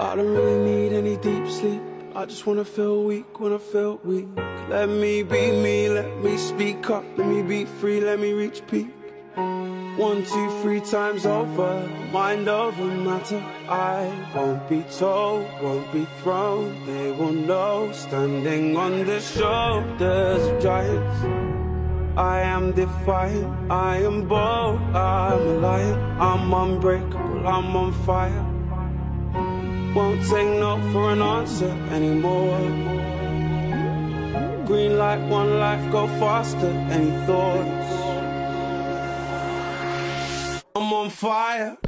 I don't really need any deep sleep. I just wanna feel weak when I feel weak. Let me be me, let me speak up, let me be free, let me reach peak. One, two, three times over, mind over matter. I won't be told, won't be thrown. They will know, standing on the shoulders of giants. I am defiant, I am bold, I'm a lion. I'm unbreakable, I'm on fire. Won't take no for an answer anymore. Green light, one life, go faster. Any thoughts? I'm on fire.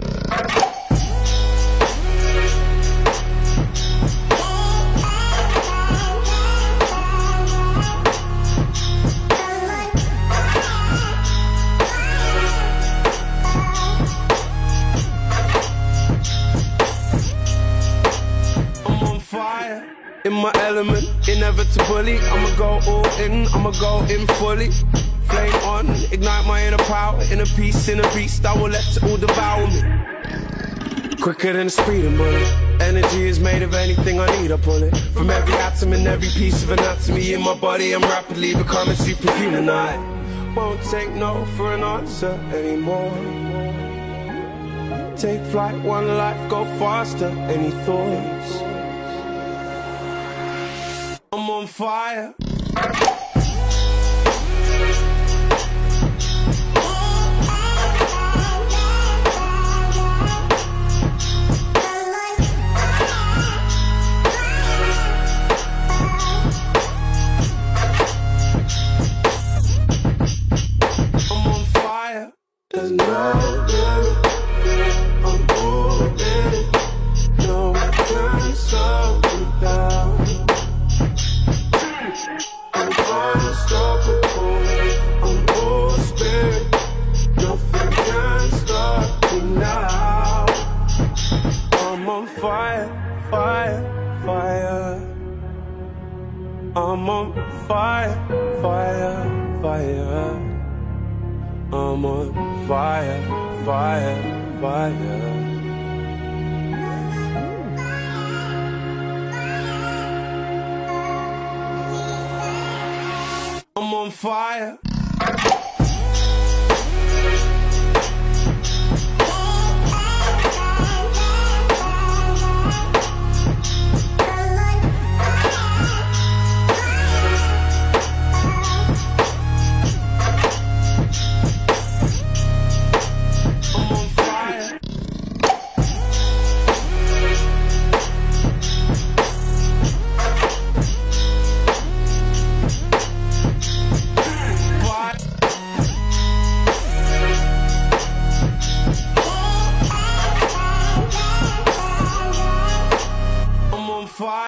Fire. In my element, inevitably, I'ma go all in, I'ma go in fully. Flame on, ignite my inner power, inner peace, inner beast, I will let it all devour me. Quicker than a speeding bullet. Energy is made of anything I need, I pull it. From every atom and every piece of anatomy in my body, I'm rapidly becoming superhuman. I won't take no for an answer anymore. Take flight, one life, go faster. Any thoughts? I'm on fire. There's no fire, fire. I'm on fire, fire, fire. I'm on fire, fire, fire. I'm on fire.